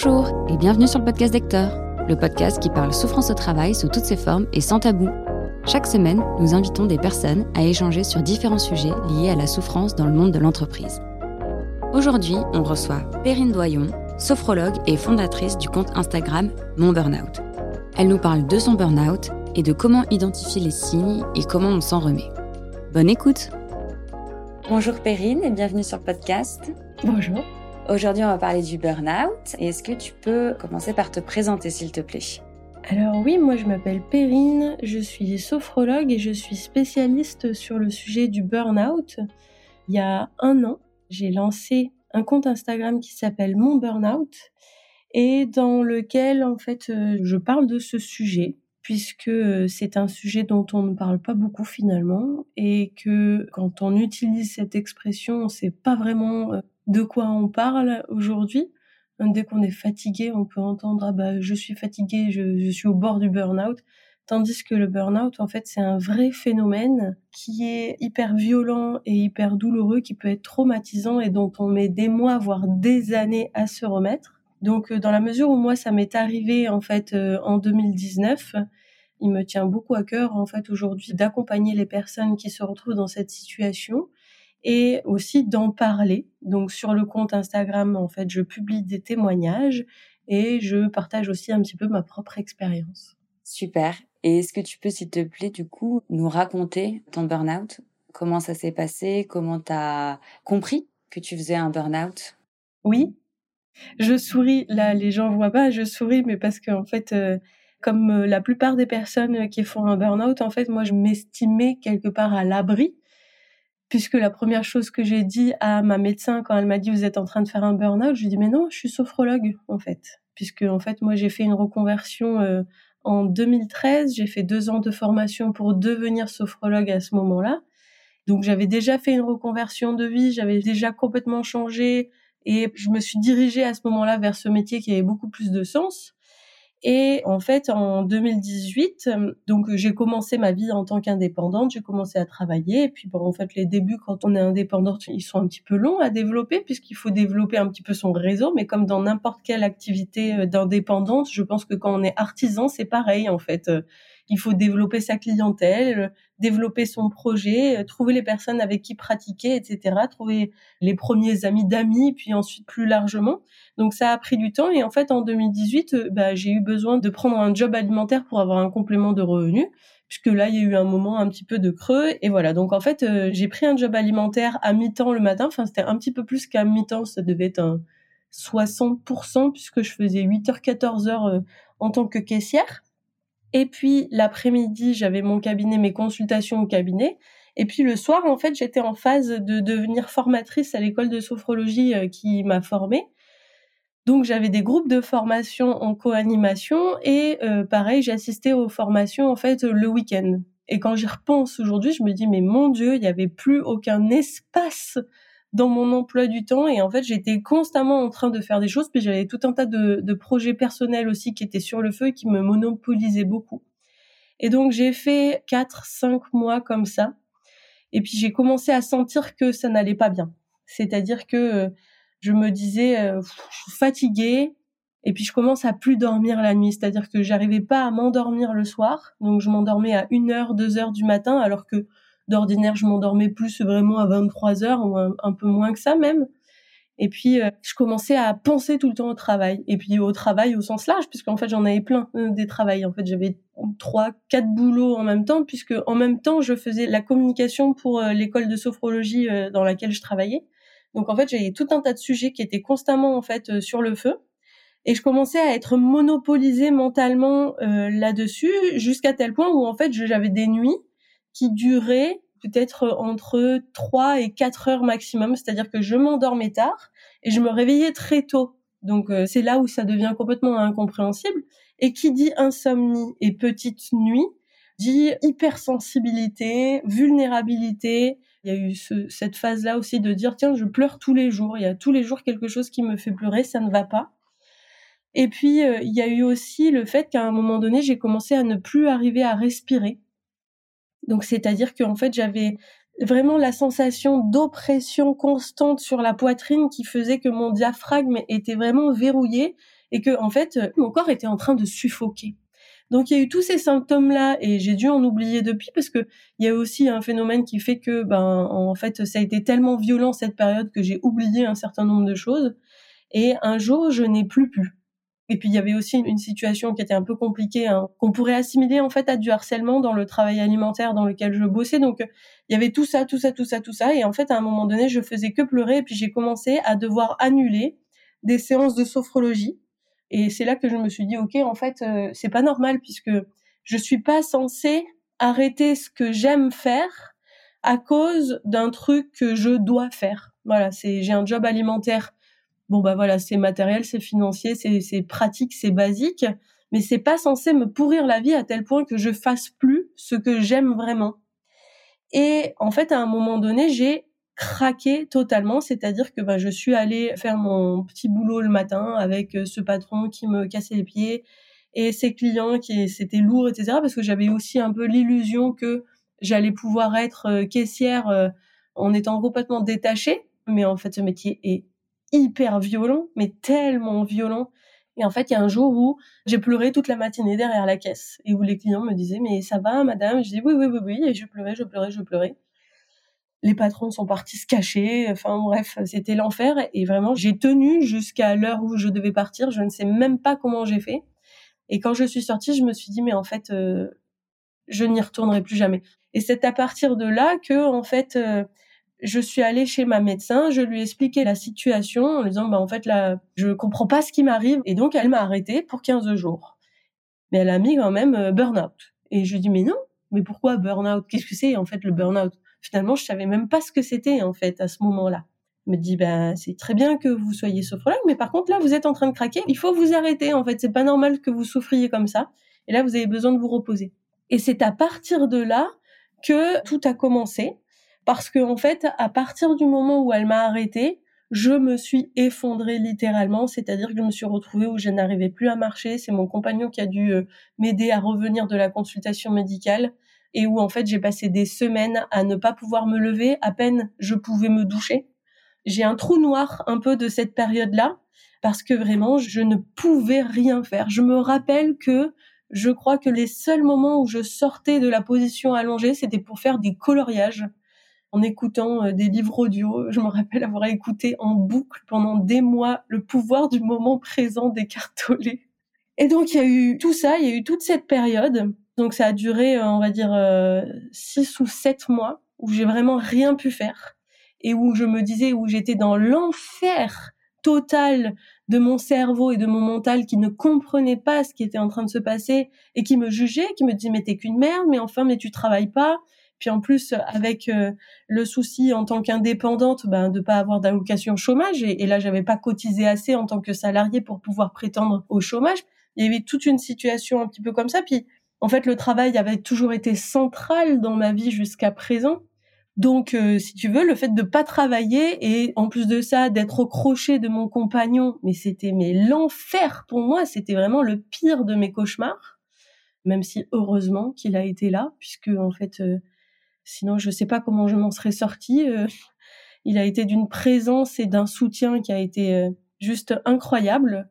Bonjour et bienvenue sur le podcast d'Hector, le podcast qui parle souffrance au travail sous toutes ses formes et sans tabou. Chaque semaine, nous invitons des personnes à échanger sur différents sujets liés à la souffrance dans le monde de l'entreprise. Aujourd'hui, on reçoit Perrine Doyon, sophrologue et fondatrice du compte Instagram Mon Burnout. Elle nous parle de son burnout et de comment identifier les signes et comment on s'en remet. Bonne écoute Bonjour Perrine et bienvenue sur le podcast. Bonjour. Aujourd'hui, on va parler du burn-out. Est-ce que tu peux commencer par te présenter, s'il te plaît? Alors oui, moi je m'appelle Perrine, je suis sophrologue et je suis spécialiste sur le sujet du burn-out. Il y a un an, j'ai lancé un compte Instagram qui s'appelle Mon Burnout et dans lequel en fait euh, je parle de ce sujet puisque euh, c'est un sujet dont on ne parle pas beaucoup finalement et que quand on utilise cette expression, on sait pas vraiment euh, de quoi on parle aujourd'hui. Dès qu'on est fatigué, on peut entendre ah bah je suis fatigué, je, suis au bord du burn-out. Tandis que le burn-out, en fait, c'est un vrai phénomène qui est hyper violent et hyper douloureux, qui peut être traumatisant et dont on met des mois, voire des années à se remettre. Donc, euh, dans la mesure où moi, ça m'est arrivé, en fait, euh, en 2019, il me tient beaucoup à cœur, en fait, aujourd'hui, d'accompagner les personnes qui se retrouvent dans cette situation et aussi d'en parler. Donc sur le compte Instagram, en fait, je publie des témoignages et je partage aussi un petit peu ma propre expérience. Super. Et est-ce que tu peux, s'il te plaît, du coup, nous raconter ton burn-out? Comment ça s'est passé? Comment tu as compris que tu faisais un burn-out? Oui. Je souris. Là, les gens voient pas, je souris, mais parce que, en fait, euh, comme euh, la plupart des personnes qui font un burn-out, en fait, moi, je m'estimais quelque part à l'abri puisque la première chose que j'ai dit à ma médecin quand elle m'a dit vous êtes en train de faire un burn-out, je lui ai dit mais non, je suis sophrologue en fait, puisque en fait moi j'ai fait une reconversion euh, en 2013, j'ai fait deux ans de formation pour devenir sophrologue à ce moment-là, donc j'avais déjà fait une reconversion de vie, j'avais déjà complètement changé et je me suis dirigée à ce moment-là vers ce métier qui avait beaucoup plus de sens. Et en fait, en 2018, donc j'ai commencé ma vie en tant qu'indépendante, j'ai commencé à travailler. Et puis, bon, en fait, les débuts, quand on est indépendante, ils sont un petit peu longs à développer puisqu'il faut développer un petit peu son réseau. Mais comme dans n'importe quelle activité euh, d'indépendance, je pense que quand on est artisan, c'est pareil en fait il faut développer sa clientèle, développer son projet, trouver les personnes avec qui pratiquer, etc. Trouver les premiers amis d'amis, puis ensuite plus largement. Donc ça a pris du temps et en fait en 2018, euh, bah, j'ai eu besoin de prendre un job alimentaire pour avoir un complément de revenus puisque là il y a eu un moment un petit peu de creux et voilà donc en fait euh, j'ai pris un job alimentaire à mi-temps le matin enfin c'était un petit peu plus qu'à mi-temps ça devait être un 60% puisque je faisais 8h 14h euh, en tant que caissière et puis l'après-midi, j'avais mon cabinet, mes consultations au cabinet. Et puis le soir, en fait, j'étais en phase de devenir formatrice à l'école de sophrologie euh, qui m'a formée. Donc j'avais des groupes de formation en co-animation et euh, pareil, j'assistais aux formations en fait le week-end. Et quand j'y repense aujourd'hui, je me dis mais mon Dieu, il n'y avait plus aucun espace dans mon emploi du temps et en fait j'étais constamment en train de faire des choses puis j'avais tout un tas de, projets personnels aussi qui étaient sur le feu et qui me monopolisaient beaucoup. Et donc j'ai fait quatre cinq mois comme ça. Et puis j'ai commencé à sentir que ça n'allait pas bien. C'est-à-dire que euh, je me disais euh, je suis fatiguée et puis je commence à plus dormir la nuit. C'est-à-dire que j'arrivais pas à m'endormir le soir. Donc je m'endormais à une heure deux heures du matin alors que D'ordinaire, je m'endormais plus vraiment à 23 heures ou un, peu moins que ça même. Et puis, euh, je commençais à penser tout le temps au travail. Et puis au travail au sens large, puisqu'en fait, j'en avais plein euh, des travails. En fait, j'avais trois, quatre boulots en même temps, puisque en même temps, je faisais la communication pour euh, l'école de sophrologie dans laquelle je travaillais. Donc en fait, j'avais tout un tas de sujets qui étaient constamment en fait sur le feu. Et je commençais à être monopolisée mentalement là-dessus, jusqu'à tel point où en fait, j'avais des nuits qui durait peut-être entre 3 et 4 heures maximum, c'est-à-dire que je m'endormais tard et je me réveillais très tôt. Donc euh, c'est là où ça devient complètement incompréhensible. Et qui dit insomnie et petite nuit dit hypersensibilité, vulnérabilité. Il y a eu cette phase-là aussi de dire tiens je pleure tous les jours. Il y a tous les jours quelque chose qui me fait pleurer, ça ne va pas. Et puis euh, il y a eu aussi le fait qu'à un moment donné j'ai commencé à ne plus arriver à respirer. Donc c'est-à-dire qu'en fait j'avais vraiment la sensation d'oppression constante sur la poitrine qui faisait que mon diaphragme était vraiment verrouillé et que en fait mon corps était en train de suffoquer. Donc il y a eu tous ces symptômes-là et j'ai dû en oublier depuis parce que il y a aussi un phénomène qui fait que ben en fait ça a été tellement violent cette période que j'ai oublié un certain nombre de choses et un jour je n'ai plus pu. Et puis il y avait aussi une situation qui était un peu compliquée, hein, qu'on pourrait assimiler en fait à du harcèlement dans le travail alimentaire dans lequel je bossais. Donc il y avait tout ça, tout ça, tout ça, tout ça. Et en fait à un moment donné, je faisais que pleurer. Et puis j'ai commencé à devoir annuler des séances de sophrologie et c'est là que je me suis dit, ok, en fait, euh, c'est pas normal puisque je suis pas censée arrêter ce que j'aime faire à cause d'un truc que je dois faire. Voilà, c'est j'ai un job alimentaire. Bon bah voilà, c'est matériel, c'est financier, c'est pratique, c'est basique, mais c'est pas censé me pourrir la vie à tel point que je fasse plus ce que j'aime vraiment. Et en fait, à un moment donné, j'ai craqué totalement, c'est-à-dire que bah, je suis allée faire mon petit boulot le matin avec euh, ce patron qui me cassait les pieds et ses clients qui c'était lourd, etc. Parce que j'avais aussi un peu l'illusion que j'allais pouvoir être euh, caissière euh, en étant complètement détachée, mais en fait ce métier est hyper violent, mais tellement violent. Et en fait, il y a un jour où j'ai pleuré toute la matinée derrière la caisse et où les clients me disaient mais ça va, madame? Je dis oui, oui, oui, oui. Et je pleurais, je pleurais, je pleurais les patrons sont partis se cacher. Enfin bref, c'était l'enfer. Et vraiment, j'ai tenu jusqu'à l'heure où je devais partir. Je ne sais même pas comment j'ai fait. Et quand je suis sortie, je me suis dit mais en fait, euh, je n'y retournerai plus jamais. Et c'est à partir de là que en fait, euh, je suis allée chez ma médecin. Je lui ai expliqué la situation en lui disant bah en fait là, je comprends pas ce qui m'arrive. Et donc elle m'a arrêtée pour 15 jours. Mais elle a mis quand même euh, burn-out. Et je lui dis mais non, mais pourquoi burn-out? Qu'est-ce que c'est en fait le burn-out? Finalement, je savais même pas ce que c'était en fait à ce moment-là. Je me dit ben c'est très bien que vous soyez sophrologue, mais par contre là vous êtes en train de craquer, il faut vous arrêter en fait, c'est pas normal que vous souffriez comme ça. Et là vous avez besoin de vous reposer. Et c'est à partir de là que tout a commencé parce que en fait à partir du moment où elle m'a arrêté, je me suis effondrée littéralement, c'est-à-dire que je me suis retrouvée où je n'arrivais plus à marcher. C'est mon compagnon qui a dû euh, m'aider à revenir de la consultation médicale et où en fait j'ai passé des semaines à ne pas pouvoir me lever, à peine je pouvais me doucher. J'ai un trou noir un peu de cette période-là parce que vraiment je ne pouvais rien faire. Je me rappelle que je crois que les seuls moments où je sortais de la position allongée, c'était pour faire des coloriages en écoutant euh, des livres audio. Je me rappelle avoir écouté en boucle pendant des mois le pouvoir du moment présent des. Et donc il y a eu tout ça, il y a eu toute cette période donc ça a duré, euh, on va dire, euh, six ou sept mois où j'ai vraiment rien pu faire et où je me disais où j'étais dans l'enfer total de mon cerveau et de mon mental qui ne comprenait pas ce qui était en train de se passer et qui me jugeait, qui me disait mais t'es qu'une merde, mais enfin mais tu travailles pas. Puis en plus avec euh, le souci en tant qu'indépendante ben de pas avoir d'allocation chômage et, et là j'avais pas cotisé assez en tant que salarié pour pouvoir prétendre au chômage. Il y avait toute une situation un petit peu comme ça. Puis en fait, le travail avait toujours été central dans ma vie jusqu'à présent. Donc, euh, si tu veux, le fait de pas travailler et en plus de ça, d'être au crochet de mon compagnon, mais c'était mais l'enfer pour moi. C'était vraiment le pire de mes cauchemars. Même si heureusement qu'il a été là, puisque en fait, euh, sinon je sais pas comment je m'en serais sortie. Euh, il a été d'une présence et d'un soutien qui a été juste incroyable.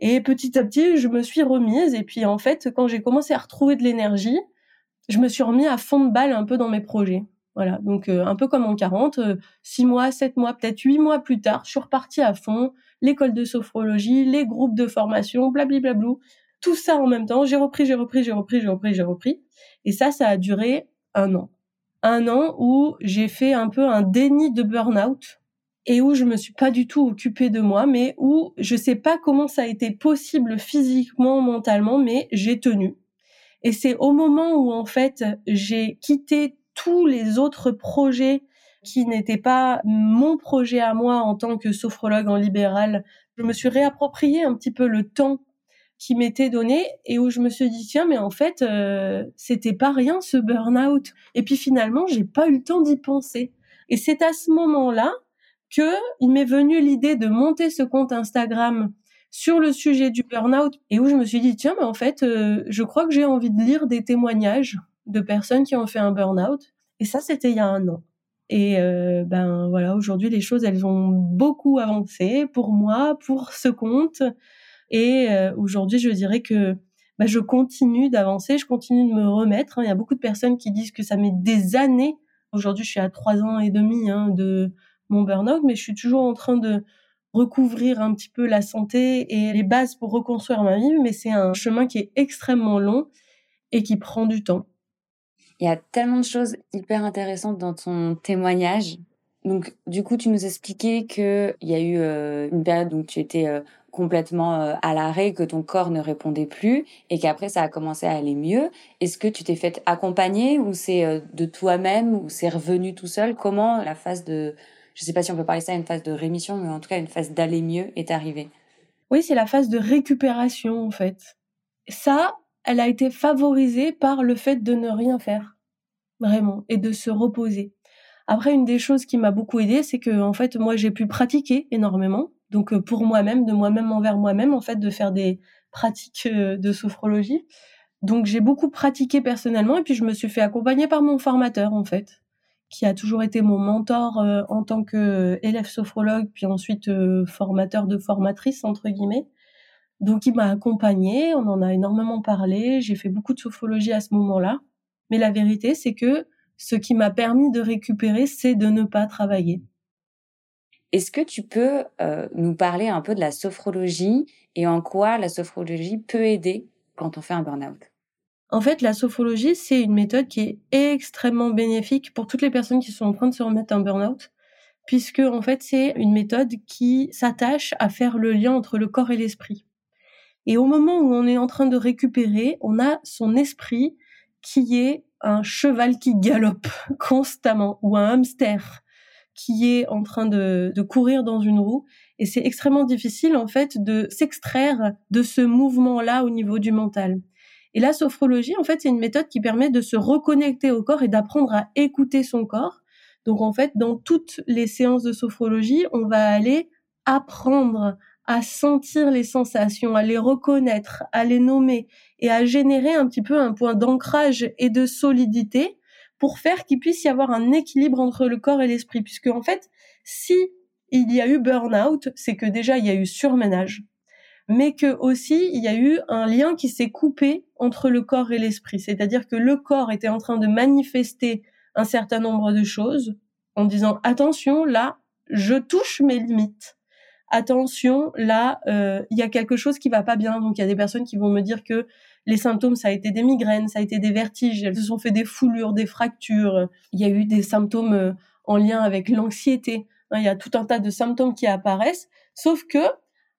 Et petit à petit, je me suis remise. Et puis, en fait, quand j'ai commencé à retrouver de l'énergie, je me suis remis à fond de balle un peu dans mes projets. Voilà. Donc, euh, un peu comme en 40, euh, six mois, sept mois, peut-être huit mois plus tard, je suis repartie à fond. L'école de sophrologie, les groupes de formation, blablabla. Tout ça en même temps. J'ai repris, j'ai repris, j'ai repris, j'ai repris, j'ai repris. Et ça, ça a duré un an. Un an où j'ai fait un peu un déni de burn-out et où je me suis pas du tout occupée de moi, mais où je sais pas comment ça a été possible physiquement, mentalement, mais j'ai tenu. Et c'est au moment où en fait j'ai quitté tous les autres projets qui n'étaient pas mon projet à moi en tant que sophrologue en libéral, je me suis réapproprié un petit peu le temps qui m'était donné et où je me suis dit tiens mais en fait euh, c'était pas rien ce burn-out. Et puis finalement j'ai pas eu le temps d'y penser. Et c'est à ce moment-là que il m'est venu l'idée de monter ce compte Instagram sur le sujet du burn-out et où je me suis dit tiens mais en fait euh, je crois que j'ai envie de lire des témoignages de personnes qui ont fait un burn-out. Et ça c'était il y a un an. Et euh, ben voilà aujourd'hui les choses elles ont beaucoup avancé pour moi pour ce compte Et euh, aujourd'hui, je dirais que bah, je continue d'avancer, je continue de me remettre. Hein. Il y a beaucoup de personnes qui disent que ça met des années. Aujourd'hui, je suis à trois ans et demi hein, de mon burn-out, mais je suis toujours en train de recouvrir un petit peu la santé et les bases pour reconstruire ma vie. Mais c'est un chemin qui est extrêmement long et qui prend du temps. Il y a tellement de choses hyper intéressantes dans ton témoignage. Donc, du coup, tu nous expliquais qu'il y a eu euh, une période où tu étais euh, complètement euh, à l'arrêt, que ton corps ne répondait plus, et qu'après ça a commencé à aller mieux. Est-ce que tu t'es fait accompagner, ou c'est de toi-même, ou c'est revenu tout seul? Comment la phase de, je sais pas si on peut parler ça, une phase de rémission, mais en tout cas une phase d'aller mieux est arrivée? Oui, c'est la phase de récupération en fait. Ça, elle a été favorisée par le fait de ne rien faire, vraiment, et de se reposer. Après, une des choses qui m'a beaucoup aidée, c'est que en fait, moi, j'ai pu pratiquer énormément. Donc, euh, pour moi-même, de moi-même envers moi-même, en fait, de faire des pratiques euh, de sophrologie. Donc, j'ai beaucoup pratiqué personnellement, et puis je me suis fait accompagner par mon formateur, en fait, qui a toujours été mon mentor euh, en tant que élève sophrologue, puis ensuite formateur de formatrice entre guillemets. Donc, il m'a accompagné, on en a énormément parlé. J'ai fait beaucoup de sophrologie à ce moment-là. Mais la vérité, c'est que ce qui m'a permis de récupérer, c'est de ne pas travailler. Est-ce que tu peux euh, nous parler un peu de la sophrologie et en quoi la sophrologie peut aider quand on fait un burn-out? En fait, la sophrologie, c'est une méthode qui est extrêmement bénéfique pour toutes les personnes qui sont en train de se remettre un burn-out, puisque en fait, c'est une méthode qui s'attache à faire le lien entre le corps et l'esprit. Et au moment où on est en train de récupérer, on a son esprit qui est un cheval qui galope constamment ou un hamster qui est en train de, courir dans une roue. Et c'est extrêmement difficile, en fait, de s'extraire de ce mouvement-là au niveau du mental. Et la sophrologie, en fait, c'est une méthode qui permet de se reconnecter au corps et d'apprendre à écouter son corps. Donc, en fait, dans toutes les séances de sophrologie, on va aller apprendre à sentir les sensations, à les reconnaître, à les nommer et à générer un petit peu un point d'ancrage et de solidité pour faire qu'il puisse y avoir un équilibre entre le corps et l'esprit. Puisque en fait, si il y a eu burn-out, c'est que déjà il y a eu surménage, mais que aussi il y a eu un lien qui s'est coupé entre le corps et l'esprit. C'est-à-dire que le corps était en train de manifester un certain nombre de choses en disant attention, là, je touche mes limites attention, là, euh, il y a quelque chose qui va pas bien. Donc il y a des personnes qui vont me dire que les symptômes, ça a été des migraines, ça a été des vertiges, elles se sont fait des foulures, des fractures. Il y a eu des symptômes euh, en lien avec l'anxiété. Hein, il y a tout un tas de symptômes qui apparaissent. Sauf que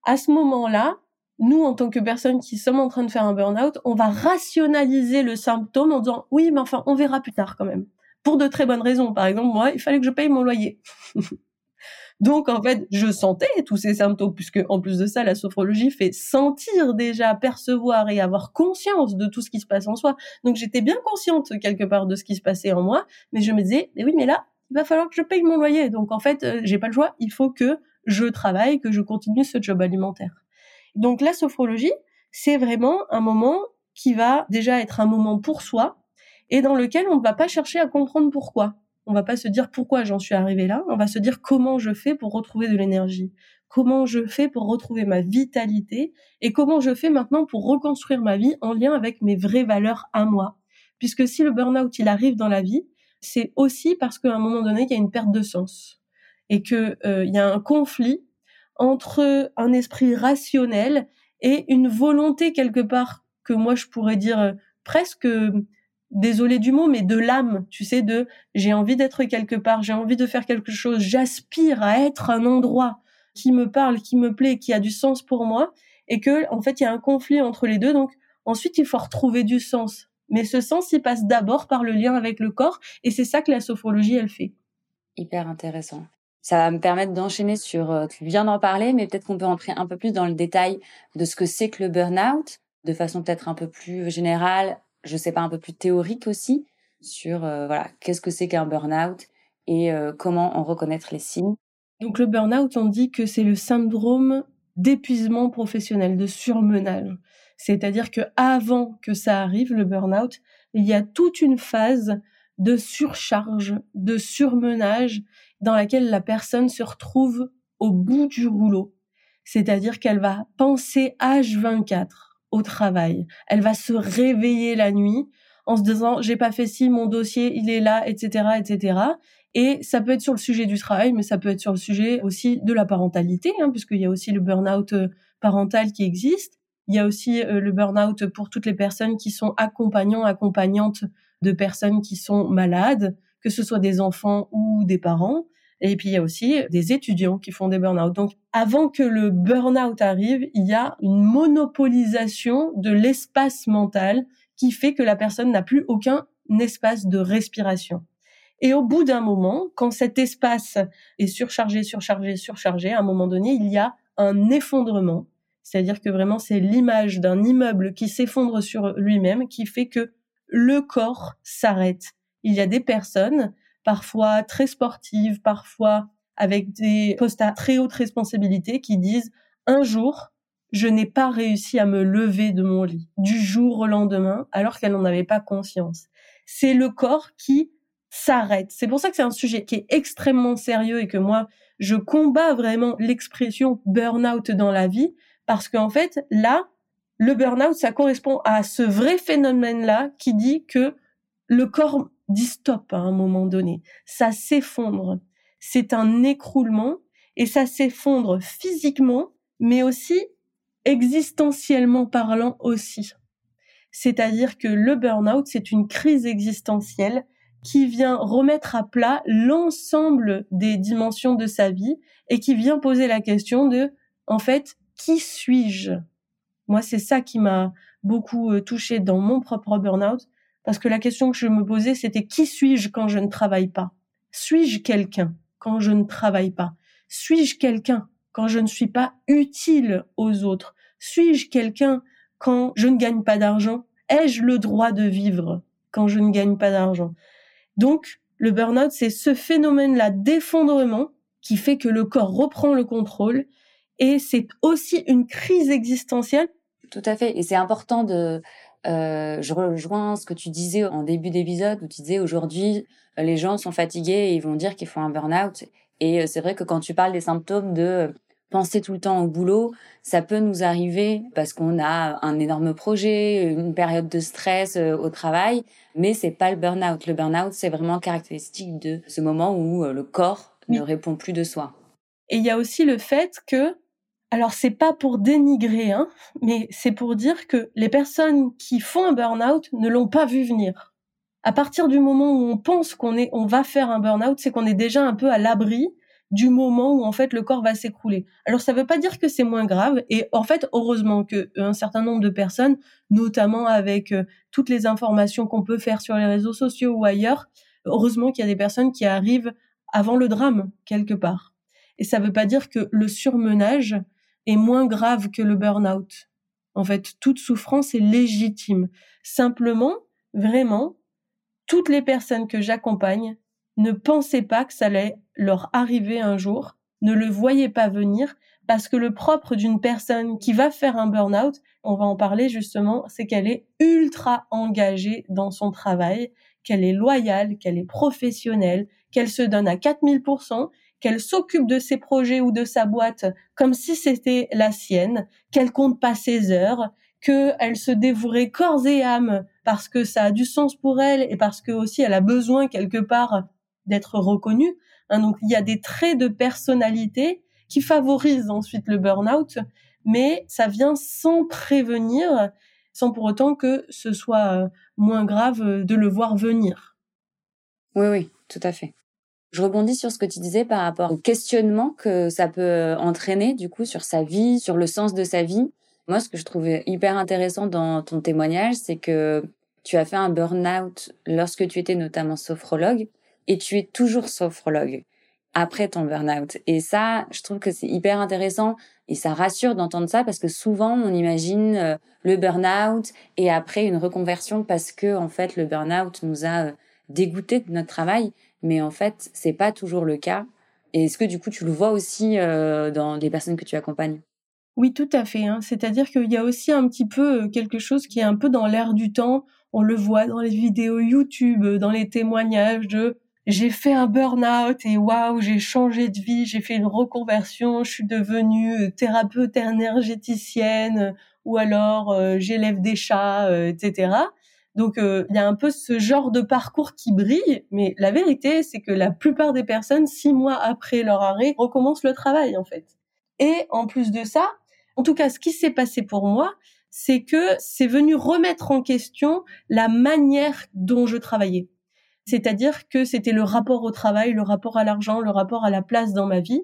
à ce moment-là, nous, en tant que personnes qui sommes en train de faire un burn-out, on va rationaliser le symptôme en disant oui, mais enfin, on verra plus tard quand même. Pour de très bonnes raisons. Par exemple, moi, il fallait que je paye mon loyer. Donc en fait, je sentais tous ces symptômes puisque en plus de ça, la sophrologie fait sentir déjà, percevoir et avoir conscience de tout ce qui se passe en soi. Donc j'étais bien consciente quelque part de ce qui se passait en moi, mais je me disais mais oui, mais là, il va falloir que je paye mon loyer. Donc en fait, euh, j'ai pas le choix, il faut que je travaille, que je continue ce job alimentaire. Donc la sophrologie, c'est vraiment un moment qui va déjà être un moment pour soi et dans lequel on ne va pas chercher à comprendre pourquoi. On va pas se dire pourquoi j'en suis arrivé là, on va se dire comment je fais pour retrouver de l'énergie, comment je fais pour retrouver ma vitalité et comment je fais maintenant pour reconstruire ma vie en lien avec mes vraies valeurs à moi. Puisque si le burn-out il arrive dans la vie, c'est aussi parce qu'à un moment donné, il y a une perte de sens et que euh, il y a un conflit entre un esprit rationnel et une volonté quelque part que moi je pourrais dire euh, presque désolé du mot, mais de l'âme, tu sais, de j'ai envie d'être quelque part, j'ai envie de faire quelque chose, j'aspire à être un endroit qui me parle, qui me plaît, qui a du sens pour moi, et que en fait il y a un conflit entre les deux. Donc ensuite il faut retrouver du sens, mais ce sens il passe d'abord par le lien avec le corps, et c'est ça que la sophrologie elle fait. Hyper intéressant. Ça va me permettre d'enchaîner sur, euh, tu viens d'en parler, mais peut-être qu'on peut entrer un peu plus dans le détail de ce que c'est que le burn-out, de façon peut-être un peu plus générale, je sais pas, un peu plus théorique aussi sur euh, voilà qu'est-ce que c'est qu'un burn-out et euh, comment en reconnaître les signes. Donc le burn-out, on dit que c'est le syndrome d'épuisement professionnel, de surmenage. C'est-à-dire que avant que ça arrive, le burn-out, il y a toute une phase de surcharge, de surmenage dans laquelle la personne se retrouve au bout du rouleau. C'est-à-dire qu'elle va penser H24 au travail. Elle va se réveiller la nuit en se disant j'ai pas fait ci, mon dossier il est là, etc., etc. Et ça peut être sur le sujet du travail, mais ça peut être sur le sujet aussi de la parentalité, hein, puisqu'il y a aussi le burn-out euh, parental qui existe. Il y a aussi euh, le burn-out pour toutes les personnes qui sont accompagnants, accompagnantes de personnes qui sont malades, que ce soit des enfants ou des parents. Et puis il y a aussi des étudiants qui font des burn-out. Donc avant que le burn-out arrive, il y a une monopolisation de l'espace mental qui fait que la personne n'a plus aucun espace de respiration. Et au bout d'un moment, quand cet espace est surchargé, surchargé, surchargé, à un moment donné, il y a un effondrement. C'est-à-dire que vraiment, c'est l'image d'un immeuble qui s'effondre sur lui-même qui fait que le corps s'arrête. Il y a des personnes, parfois très sportives, parfois avec des postes à très haute responsabilité, qui disent un jour, je n'ai pas réussi à me lever de mon lit du jour au lendemain alors qu'elle n'en avait pas conscience. C'est le corps qui s'arrête. C'est pour ça que c'est un sujet qui est extrêmement sérieux et que moi, je combats vraiment l'expression burn-out dans la vie parce qu'en fait, là, le burn-out, ça correspond à ce vrai phénomène-là qui dit que le corps dit stop à un moment donné. Ça s'effondre. C'est un écroulement et ça s'effondre physiquement, mais aussi existentiellement parlant aussi. C'est-à-dire que le burn-out, c'est une crise existentielle qui vient remettre à plat l'ensemble des dimensions de sa vie et qui vient poser la question de, en fait, qui suis-je? Moi, c'est ça qui m'a beaucoup euh, touché dans mon propre burn-out, parce que la question que je me posais, c'était qui suis-je quand je ne travaille pas? Suis-je quelqu'un quand je ne travaille pas? Suis-je quelqu'un quand je ne suis pas utile aux autres? Suis-je quelqu'un quand je ne gagne pas d'argent? Ai-je le droit de vivre quand je ne gagne pas d'argent? Donc, le burn-out, c'est ce phénomène-là d'effondrement qui fait que le corps reprend le contrôle et c'est aussi une crise existentielle. Tout à fait. Et c'est important de, euh, je rejoins ce que tu disais en début d'épisode où tu disais aujourd'hui les gens sont fatigués et ils vont dire qu'ils font un burn-out. Et euh, c'est vrai que quand tu parles des symptômes de penser tout le temps au boulot, ça peut nous arriver parce qu'on a un énorme projet, une période de stress euh, au travail, mais c'est pas le burn-out. Le burn-out, c'est vraiment caractéristique de ce moment où le corps ne répond plus de soi. Et il y a aussi le fait que alors c'est pas pour dénigrer, hein, mais c'est pour dire que les personnes qui font un burn-out ne l'ont pas vu venir. À partir du moment où on pense qu'on est, on va faire un burn-out, c'est qu'on est déjà un peu à l'abri du moment où en fait le corps va s'écrouler. Alors ça veut pas dire que c'est moins grave et en fait heureusement que euh, un certain nombre de personnes, notamment avec euh, toutes les informations qu'on peut faire sur les réseaux sociaux ou ailleurs, heureusement qu'il y a des personnes qui arrivent avant le drame quelque part. Et ça veut pas dire que le surmenage est moins grave que le burn-out. En fait, toute souffrance est légitime. Simplement, vraiment, toutes les personnes que j'accompagne ne pensaient pas que ça allait leur arriver un jour, ne le voyaient pas venir, parce que le propre d'une personne qui va faire un burn-out, on va en parler justement, c'est qu'elle est ultra engagée dans son travail, qu'elle est loyale, qu'elle est professionnelle, qu'elle se donne à 4000%, qu'elle s'occupe de ses projets ou de sa boîte comme si c'était la sienne, qu'elle compte pas ses heures, qu'elle se dévouerait corps et âme parce que ça a du sens pour elle et parce que aussi elle a besoin quelque part d'être reconnue. Hein, donc il y a des traits de personnalité qui favorisent ensuite le burn-out, mais ça vient sans prévenir, sans pour autant que ce soit euh, moins grave de le voir venir. Oui, oui, tout à fait. Je rebondis sur ce que tu disais par rapport au questionnement que ça peut entraîner, du coup, sur sa vie, sur le sens de sa vie. Moi, ce que je trouvais hyper intéressant dans ton témoignage, c'est que tu as fait un burn-out lorsque tu étais notamment sophrologue et tu es toujours sophrologue après ton burn-out. Et ça, je trouve que c'est hyper intéressant et ça rassure d'entendre ça parce que souvent on imagine euh, le burn-out et après une reconversion parce que en fait le burn-out nous a euh, dégoûté de notre travail mais en fait, c'est pas toujours le cas. Et est-ce que du coup, tu le vois aussi euh, dans les personnes que tu accompagnes? Oui, tout à fait. Hein. C'est-à-dire qu'il y a aussi un petit peu euh, quelque chose qui est un peu dans l'air du temps. On le voit dans les vidéos YouTube, dans les témoignages de j'ai fait un burn-out et waouh, j'ai changé de vie, j'ai fait une reconversion, je suis devenue euh, thérapeute énergéticienne ou alors euh, j'élève des chats, euh, etc. Donc il y a un peu ce genre de parcours qui brille, mais la vérité c'est que la plupart des personnes, six mois après leur arrêt, recommencent le travail en fait. Et en plus de ça, en tout cas ce qui s'est passé pour moi, c'est que c'est venu remettre en question la manière dont je travaillais. C'est-à-dire que c'était le rapport au travail, le rapport à l'argent, le rapport à la place dans ma vie.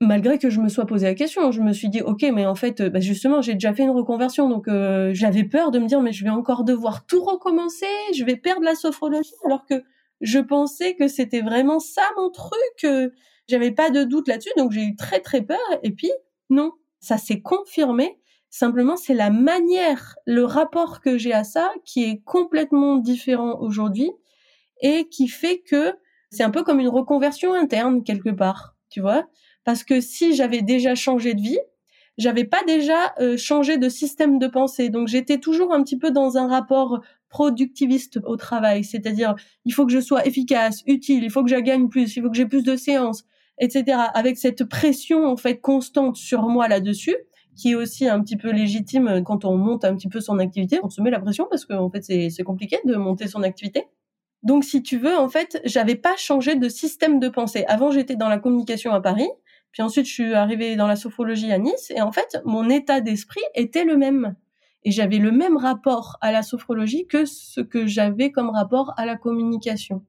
Malgré que je me sois posé la question, je me suis dit ok, mais en fait, bah justement, j'ai déjà fait une reconversion, donc euh, j'avais peur de me dire mais je vais encore devoir tout recommencer, je vais perdre la sophrologie, alors que je pensais que c'était vraiment ça mon truc. Euh, j'avais pas de doute là-dessus, donc j'ai eu très très peur. Et puis non, ça s'est confirmé. Simplement, c'est la manière, le rapport que j'ai à ça qui est complètement différent aujourd'hui et qui fait que c'est un peu comme une reconversion interne quelque part, tu vois Parce que si j'avais déjà changé de vie, j'avais pas déjà euh, changé de système de pensée. Donc j'étais toujours un petit peu dans un rapport productiviste au travail, c'est-à-dire il faut que je sois efficace, utile, il faut que je gagne plus, il faut que j'ai plus de séances, etc. Avec cette pression en fait constante sur moi là-dessus, qui est aussi un petit peu légitime quand on monte un petit peu son activité. On se met la pression parce qu'en fait c'est compliqué de monter son activité. Donc, si tu veux, en fait, j'avais pas changé de système de pensée. Avant, j'étais dans la communication à Paris, puis ensuite, je suis arrivée dans la sophrologie à Nice, et en fait, mon état d'esprit était le même. Et j'avais le même rapport à la sophrologie que ce que j'avais comme rapport à la communication.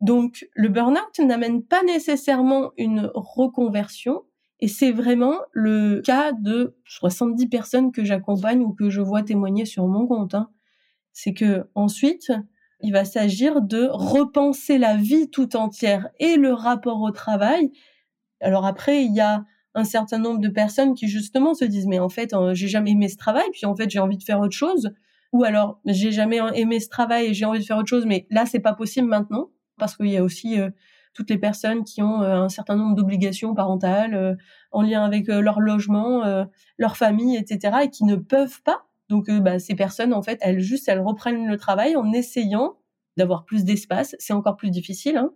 Donc, le burn-out n'amène pas nécessairement une reconversion, et c'est vraiment le cas de 70 personnes que j'accompagne ou que je vois témoigner sur mon compte. Hein. C'est que ensuite, il va s'agir de repenser la vie tout entière et le rapport au travail. Alors après, il y a un certain nombre de personnes qui justement se disent mais en fait euh, j'ai jamais aimé ce travail puis en fait j'ai envie de faire autre chose ou alors j'ai jamais aimé ce travail et j'ai envie de faire autre chose mais là c'est pas possible maintenant parce qu'il y a aussi euh, toutes les personnes qui ont euh, un certain nombre d'obligations parentales en lien avec leur logement, leur famille, etc. et qui ne peuvent pas donc euh, bah, ces personnes, en fait, elles juste, elles reprennent le travail en essayant d'avoir plus d'espace. C'est encore plus difficile. Hein,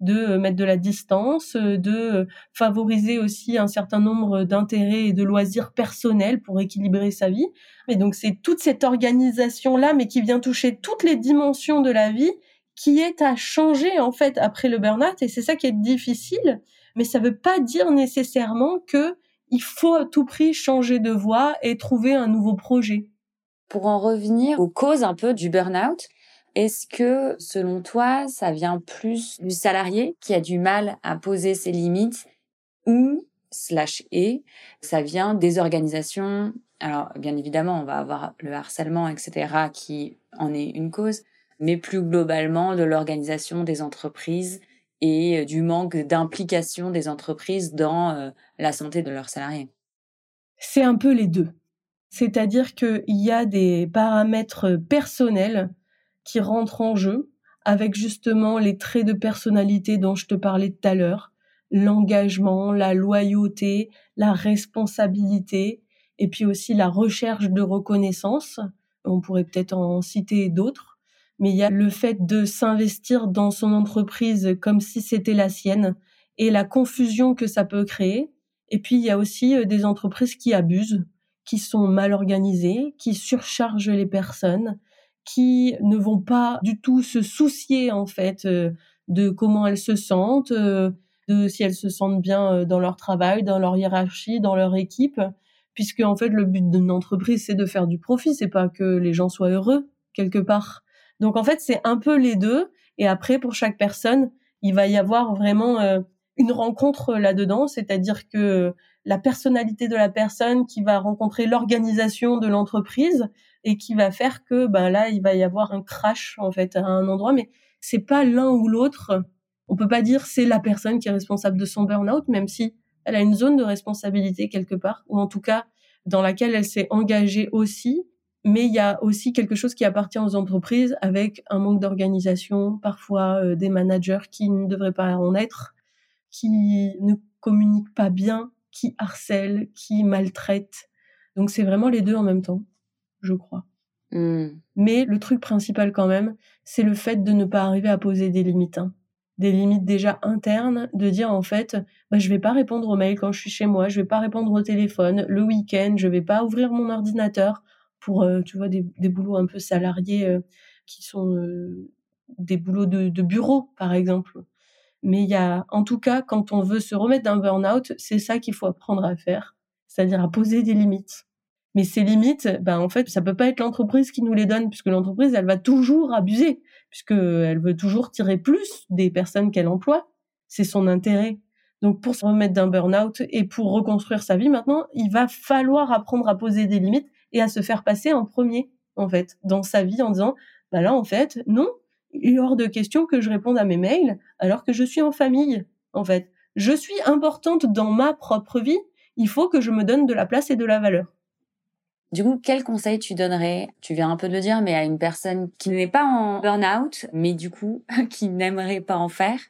de euh, mettre de la distance, euh, de favoriser aussi un certain nombre d'intérêts et de loisirs personnels pour équilibrer sa vie. Et donc c'est toute cette organisation là, mais qui vient toucher toutes les dimensions de la vie, qui est à changer en fait après le burn-out. Et c'est ça qui est difficile, mais ça veut pas dire nécessairement que il faut à tout prix changer de voie et trouver un nouveau projet. Pour en revenir aux causes un peu du burn-out, est-ce que, selon toi, ça vient plus du salarié qui a du mal à poser ses limites ou, slash et, ça vient des organisations? Alors, bien évidemment, on va avoir le harcèlement, etc., qui en est une cause, mais plus globalement de l'organisation des entreprises et euh, du manque d'implication des entreprises dans euh, la santé de leurs salariés C'est un peu les deux. C'est-à-dire qu'il y a des paramètres personnels qui rentrent en jeu avec justement les traits de personnalité dont je te parlais tout à l'heure, l'engagement, la loyauté, la responsabilité, et puis aussi la recherche de reconnaissance. On pourrait peut-être en citer d'autres mais il y a le fait de s'investir dans son entreprise comme si c'était la sienne et la confusion que ça peut créer. Et puis il y a aussi euh, des entreprises qui abusent, qui sont mal organisées, qui surchargent les personnes, qui ne vont pas du tout se soucier en fait euh, de comment elles se sentent, euh, de si elles se sentent bien dans leur travail, dans leur hiérarchie, dans leur équipe, puisque en fait le but d'une entreprise c'est de faire du profit, c'est pas que les gens soient heureux quelque part. Donc en fait, c'est un peu les deux. Et après, pour chaque personne, il va y avoir vraiment euh, une rencontre là-dedans, c'est-à-dire que la personnalité de la personne qui va rencontrer l'organisation de l'entreprise et qui va faire que ben là, il va y avoir un crash en fait à un endroit, mais c'est pas l'un ou l'autre. On peut pas dire c'est la personne qui est responsable de son burn-out, même si elle a une zone de responsabilité quelque part, ou en tout cas dans laquelle elle s'est engagée aussi mais il y a aussi quelque chose qui appartient aux entreprises avec un manque d'organisation, parfois euh, des managers qui ne devraient pas en être, qui ne communiquent pas bien, qui harcèlent, qui maltraitent. Donc c'est vraiment les deux en même temps, je crois. Hmm. Mais le truc principal quand même, c'est le fait de ne pas arriver à poser des limites. Hein. des limites déjà internes, de dire en fait, bah, je vais pas répondre aux mails quand je suis chez moi, je vais pas répondre au téléphone le week-end, je vais pas ouvrir mon ordinateur pour, euh, tu vois, des, des, boulots un peu salariés euh, qui sont euh, des boulots de, de, bureau, par exemple. Mais il y a, en tout cas, quand on veut se remettre d'un burn-out, c'est ça qu'il faut apprendre à faire, c'est-à-dire à poser des limites. Mais ces limites, ben en fait, ça peut pas être l'entreprise qui nous les donne, puisque l'entreprise, elle va toujours abuser, puisqu'elle veut toujours tirer plus des personnes qu'elle emploie. C'est son intérêt. Donc, pour se remettre d'un burn-out et pour reconstruire sa vie maintenant, il va falloir apprendre à poser des limites et à se faire passer en premier, en fait, dans sa vie en disant, bah là, en fait, non, il est hors de question que je réponde à mes mails alors que je suis en famille, en fait. Je suis importante dans ma propre vie. Il faut que je me donne de la place et de la valeur. Du coup, quel conseil tu donnerais, tu viens un peu de le dire, mais à une personne qui n'est pas en burn-out, mais du coup, qui n'aimerait pas en faire?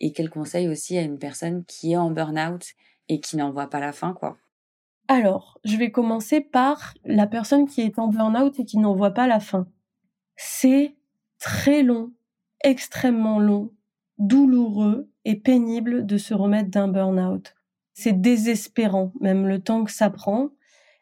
Et quel conseil aussi à une personne qui est en burn-out et qui n'en voit pas la fin, quoi? Alors, je vais commencer par la personne qui est en burn-out et qui n'en voit pas la fin. C'est très long, extrêmement long, douloureux et pénible de se remettre d'un burn-out. C'est désespérant, même le temps que ça prend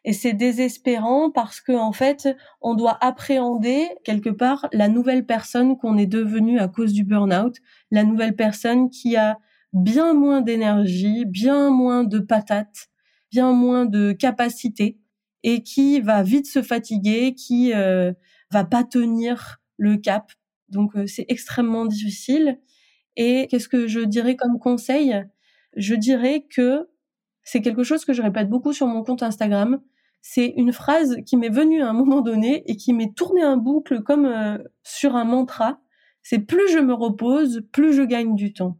et c'est désespérant parce que en fait, on doit appréhender quelque part la nouvelle personne qu'on est devenu à cause du burn-out, la nouvelle personne qui a bien moins d'énergie, bien moins de patates, bien moins de capacité et qui va vite se fatiguer, qui euh, va pas tenir le cap. Donc euh, c'est extrêmement difficile. Et qu'est-ce que je dirais comme conseil? Je dirais que c'est quelque chose que je répète beaucoup sur mon compte Instagram. C'est une phrase qui m'est venue à un moment donné et qui m'est tournée en boucle comme euh, sur un mantra. C'est plus je me repose, plus je gagne du temps.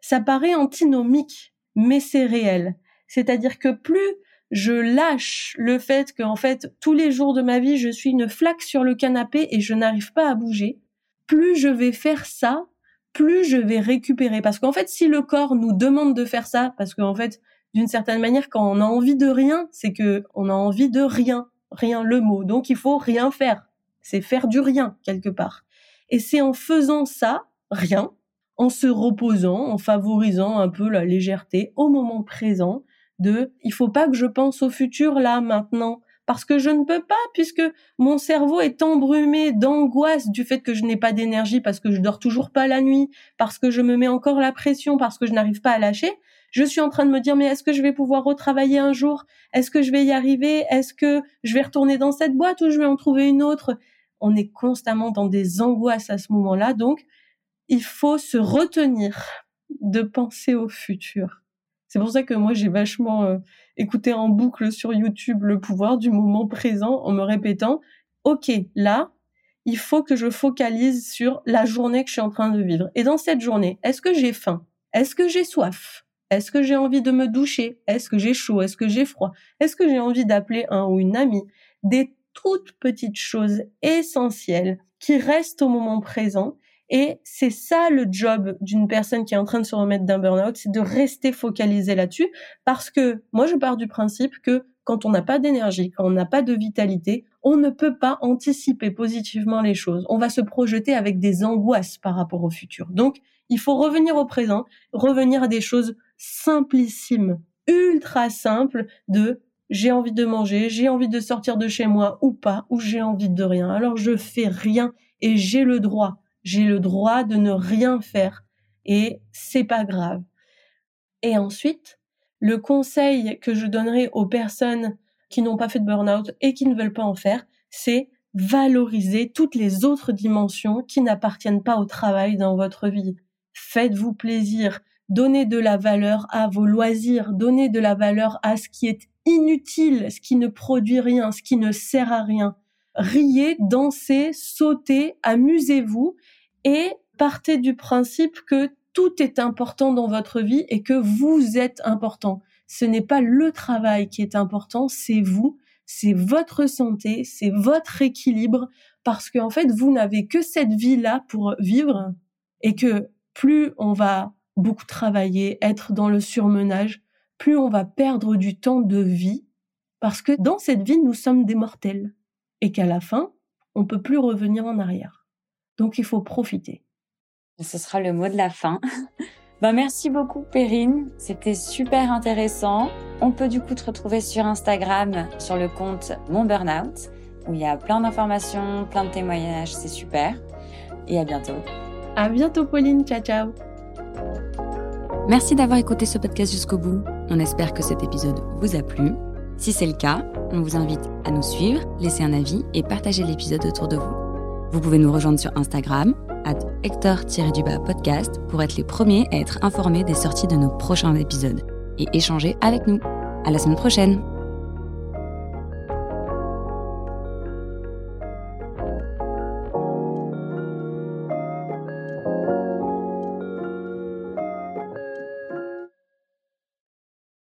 Ça paraît antinomique, mais c'est réel. C'est-à-dire que plus je lâche le fait que, en fait, tous les jours de ma vie, je suis une flaque sur le canapé et je n'arrive pas à bouger, plus je vais faire ça, plus je vais récupérer. Parce qu'en fait, si le corps nous demande de faire ça, parce qu'en fait, d'une certaine manière, quand on a envie de rien, c'est que on a envie de rien, rien le mot. Donc il faut rien faire. C'est faire du rien quelque part. Et c'est en faisant ça, rien, en se reposant, en favorisant un peu la légèreté au moment présent de il faut pas que je pense au futur là maintenant parce que je ne peux pas puisque mon cerveau est embrumé d'angoisse du fait que je n'ai pas d'énergie parce que je dors toujours pas la nuit, parce que je me mets encore la pression parce que je n'arrive pas à lâcher. Je suis en train de me dire mais est-ce que je vais pouvoir retravailler un jour? Est-ce que je vais y arriver? Est-ce que je vais retourner dans cette boîte ou je vais en trouver une autre? On est constamment dans des angoisses à ce moment-là, donc il faut se retenir de penser au futur. C'est pour ça que moi j'ai vachement euh, écouté en boucle sur YouTube le pouvoir du moment présent en me répétant OK, là, il faut que je focalise sur la journée que je suis en train de vivre. Et dans cette journée, est-ce que j'ai faim? Est-ce que j'ai soif? Est-ce que j'ai envie de me doucher? Est-ce que j'ai chaud? Est-ce que j'ai froid? Est-ce que j'ai envie d'appeler un ou une amie? Des toutes petites choses essentielles qui restent au moment présent. Et c'est ça le job d'une personne qui est en train de se remettre d'un burn-out, c'est de rester focalisé là-dessus. Parce que moi, je pars du principe que quand on n'a pas d'énergie, quand on n'a pas de vitalité, on ne peut pas anticiper positivement les choses. On va se projeter avec des angoisses par rapport au futur. Donc, il faut revenir au présent, revenir à des choses simplissime, ultra simple de j'ai envie de manger, j'ai envie de sortir de chez moi ou pas, ou j'ai envie de rien. Alors je fais rien et j'ai le droit, j'ai le droit de ne rien faire et c'est pas grave. Et ensuite, le conseil que je donnerai aux personnes qui n'ont pas fait de burn-out et qui ne veulent pas en faire, c'est valoriser toutes les autres dimensions qui n'appartiennent pas au travail dans votre vie. Faites-vous plaisir, donnez de la valeur à vos loisirs, donnez de la valeur à ce qui est inutile, ce qui ne produit rien, ce qui ne sert à rien. Riez, dansez, sautez, amusez-vous et partez du principe que tout est important dans votre vie et que vous êtes important. Ce n'est pas le travail qui est important, c'est vous, c'est votre santé, c'est votre équilibre parce qu'en fait, vous n'avez que cette vie-là pour vivre et que plus on va beaucoup travailler, être dans le surmenage, plus on va perdre du temps de vie, parce que dans cette vie, nous sommes des mortels, et qu'à la fin, on peut plus revenir en arrière. Donc il faut profiter. Ce sera le mot de la fin. ben, merci beaucoup, Perrine. C'était super intéressant. On peut du coup te retrouver sur Instagram sur le compte Mon Burnout où il y a plein d'informations, plein de témoignages. C'est super. Et à bientôt. À bientôt, Pauline. Ciao, ciao. Merci d'avoir écouté ce podcast jusqu'au bout. On espère que cet épisode vous a plu. Si c'est le cas, on vous invite à nous suivre, laisser un avis et partager l'épisode autour de vous. Vous pouvez nous rejoindre sur Instagram, at Hector-podcast, pour être les premiers à être informés des sorties de nos prochains épisodes et échanger avec nous. À la semaine prochaine!